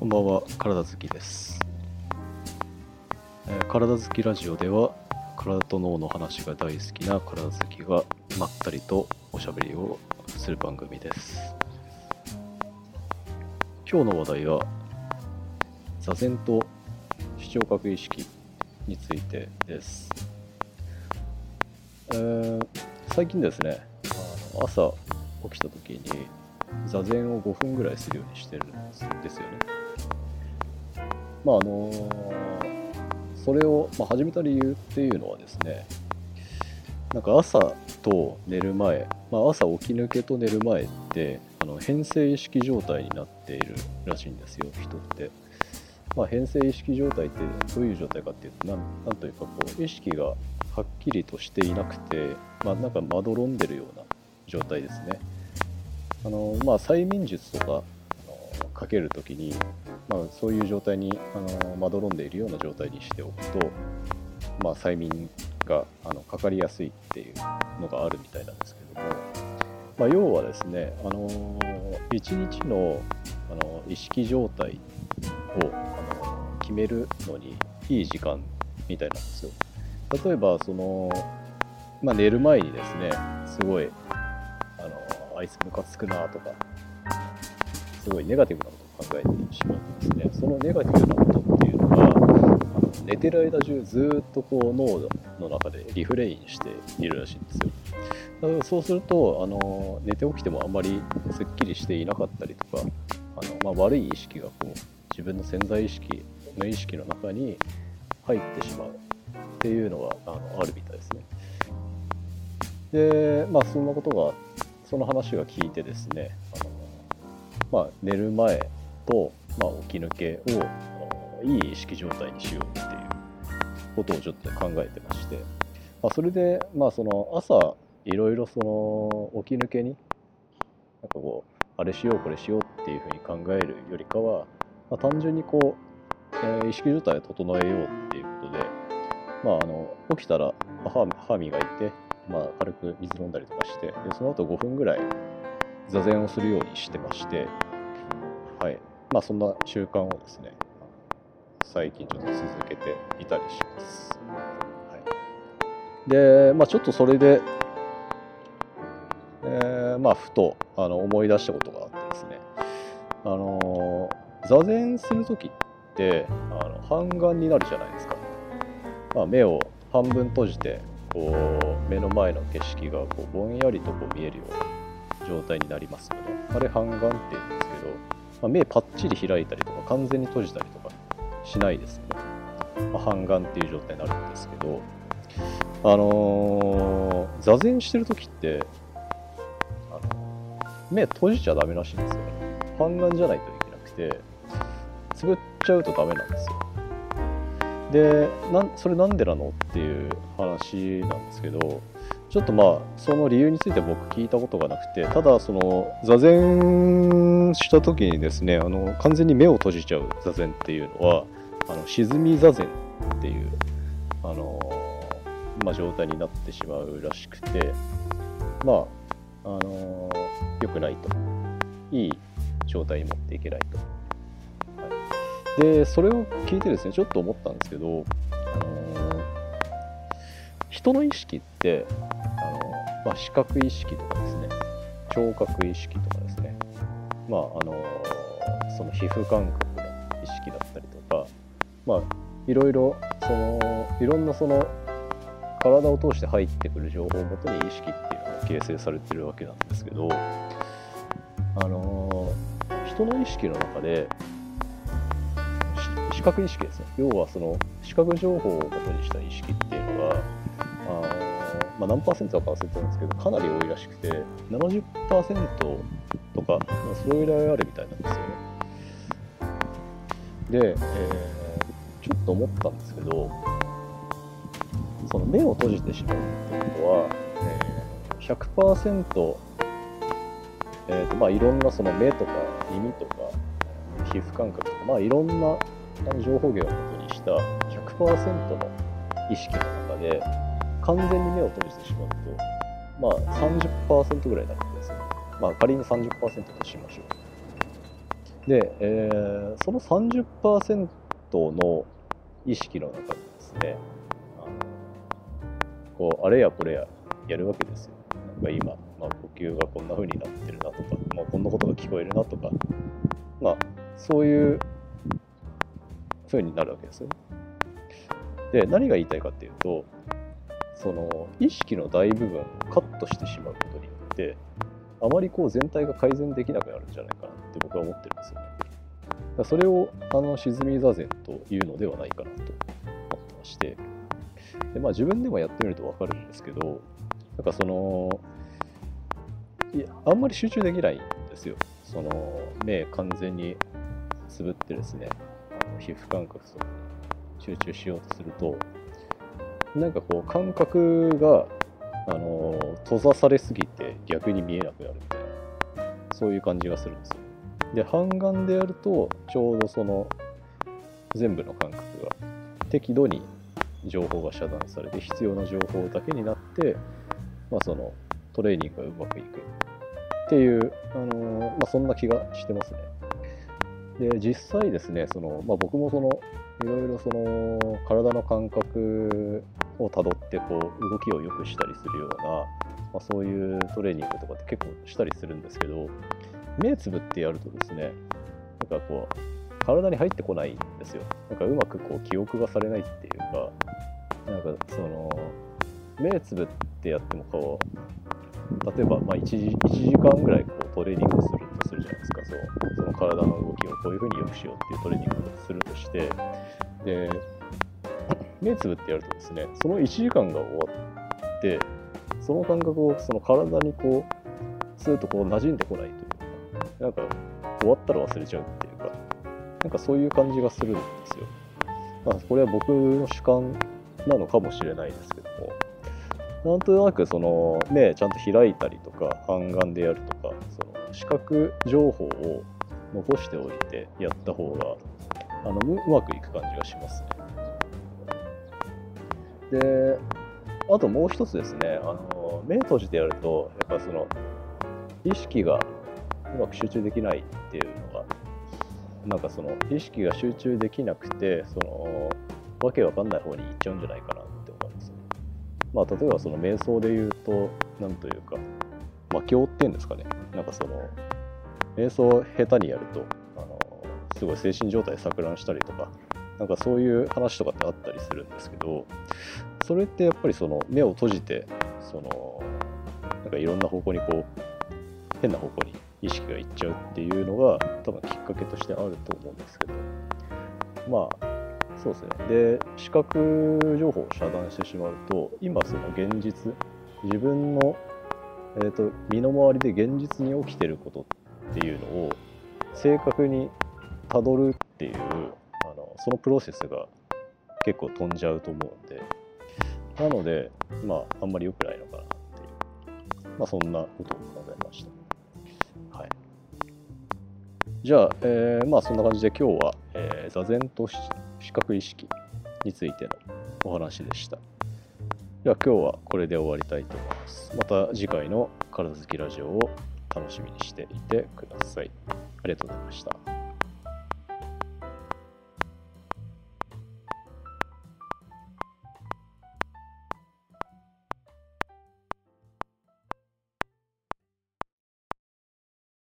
こんばんは、体好きです、えー体好きラジオでは、体と脳の話が大好きな体好きがまったりとおしゃべりをする番組です。今日の話題は、座禅と視聴覚意識についてです。えー最近ですね、朝起きた時に座禅を5分ぐらいするようにしてるんですよね。まああのそれを、ま、始めた理由っていうのはですねなんか朝と寝る前、まあ、朝起き抜けと寝る前ってあの変性意識状態になっているらしいんですよ人って。まあ、変性意識状態ってどういう状態かっていうとなんなんというかこう意識がはっきりとしていなくて、まあ、なんかまどろんでるような状態ですね。あのまあ、催眠術とかかけるときに、まあ、そういう状態にあのまどろんでいるような状態にしておくと、まあ、催眠があのかかりやすいっていうのがあるみたいなんですけども、まあ、要はですねあの一日のあの意識状態をあの決めるのにいい時間みたいなんですよ。例えばその、まあ、寝る前にですねすごいあのあいつムカつくなとかすごいネガティブなことを考えてしまうとですね。そのネガティブなことっていうのがあの寝てる間中ずっとこう脳の中でリフレインしているらしいんですよ。だからそうするとあの寝て起きてもあんまりすっきりしていなかったりとかあの、まあ、悪い意識がこう自分の潜在意識無意識の中に入ってしまうっていうのがあのあるみたいですね。でまあそんなことがその話が聞いてですねあの、まあ、寝る前と、まあ、起き抜けをいい意識状態にしようっていうことをちょっと考えてまして、まあ、それで、まあ、その朝いろいろその起き抜けになんかこうあれしようこれしようっていうふうに考えるよりかは、まあ、単純にこう、えー意識状態を整えようっていうことで、まあ、あの起きたら歯歯磨いて、まあ、軽く水飲んだりとかしてでその後5分ぐらい座禅をするようにしてまして、はいまあ、そんな習慣をですね最近ちょっと続けていたりします。はい、で、まあ、ちょっとそれで、えーまあ、ふとあの思い出したことがあってですね、あのー座禅する時ってあの半眼になるじゃないですか。まあ、目を半分閉じてこう目の前の景色がこうぼんやりとこう見えるような状態になりますよね。あれ半眼って言うんですけど、まあ、目パッチリ開いたりとか完全に閉じたりとかしないですよね。まあ、半眼っていう状態になるんですけど、あのー座禅してる時ってあの目閉じちゃダメらしいんですよね。半眼じゃないといけなくてつぶっちゃうとダメなんですよ。でなそれなんでなのっていう話なんですけどちょっとまあその理由について僕聞いたことがなくてただその座禅した時にですねあの完全に目を閉じちゃう座禅っていうのはあの沈み座禅っていうあの、まあ、状態になってしまうらしくてまああの良くないといい状態に持っていけないと。はいでそれを聞いてですねちょっと思ったんですけど、あの人の意識って、まあ、視覚意識とかですね。聴覚意識とかですね。まああのその皮膚感覚の意識だったりとかまあいろいろそのいろんなその体を通して入ってくる情報をもとに意識っていうのが形成されてるわけなんですけどあの人の意識の中で視覚意識ですね。要はその視覚情報をもとにした意識っていうのが、まあ、何パーセントか忘れてるんですけどかなり多いらしくて70%とか、まあ、それぐらいあるみたいなんですよね。で、えーちょっと思ったんですけどその目を閉じてしまうっていうことは、えー100%えーとまあ、いろんなその目とか耳とか皮膚感覚とか、まあ、いろんな情報源をもとにした100%の意識の中で完全に目を閉じてしまうと、まあ、30%ぐらいになるんですよ。まあ、仮に30%としましょう。で、えー、その30%の意識の中にですねあのこうあれやこれややるわけですよ。なんか今、まあ、呼吸がこんな風になってるなとか、まあ、こんなことが聞こえるなとか、まあ、そういう風になるわけですよね。で何が言いたいかっていうとその意識の大部分をカットしてしまうことによってあまりこう全体が改善できなくなるんじゃないかなって僕は思ってるんですよね。それをあの沈み座禅というのではないかなと思ってましてで、まあ、自分でもやってみると分かるんですけどなんかそのいやあんまり集中できないんですよ。その目完全につぶってですねあの皮膚感覚と集中しようとするとなんかこう感覚があの閉ざされすぎて逆に見えなくなるみたいなそういう感じがするんですよ。で半眼でやるとちょうどその全部の感覚が適度に情報が遮断されて必要な情報だけになって、まあ、そのトレーニングがうまくいくっていう、あのまあ、そんな気がしてますね。で実際ですねその、まあ、僕もそのいろいろその体の感覚をたどってこう動きを良くしたりするような、まあ、そういうトレーニングとかって結構したりするんですけど目つぶってやるとですねなんかこう体に入ってこないんですよ。なんかうまくこう記憶がされないっていうかなんかその目つぶってやってもこう例えばまあ 1, 時1時間ぐらいこうトレーニングするとするじゃないですか。そうその体の動きをこういうふうに良くしようっていうトレーニングをするとしてで 目つぶってやるとですねその1時間が終わってその感覚をその体にこうスーッとこう馴染んでこないというかなんか終わったら忘れちゃうっていうかなんかそういう感じがするんですよ。まあ、これは僕の主観なのかもしれないですけどもなんとなくその目ちゃんと開いたりとか半眼でやるとかその視覚情報を残しておいてやった方があのうまくいく感じがしますね。で、あともう一つですね、あの目閉じてやると、やっぱその意識がうまく集中できないっていうのが、なんかその意識が集中できなくて、そのわけわかんない方に行っちゃうんじゃないかなって思います、ね。まあ、例えばその瞑想で言うと、なんというか、魔境っていうんですかね、なんかその、瞑想を下手にやると、あのすごい精神状態錯乱したりとか、なんかそういう話とかってあったりするんですけどそれってやっぱりその目を閉じてそのなんかいろんな方向にこう変な方向に意識がいっちゃうっていうのが多分きっかけとしてあると思うんですけど。まあそうですね。で視覚情報を遮断してしまうと今その現実自分の、えーと身の回りで現実に起きてることっていうのを正確にたどるっていうそのプロセスが結構飛んじゃうと思うんで。なのでまああんまり良くないのかなっていう。まあそんなことを考えました。はい。じゃあ、えー、まあそんな感じで今日は、えー、座禅と視覚意識についてのお話でした。では今日はこれで終わりたいと思います。また次回の体好きラジオを楽しみにしていてください。ありがとうございました。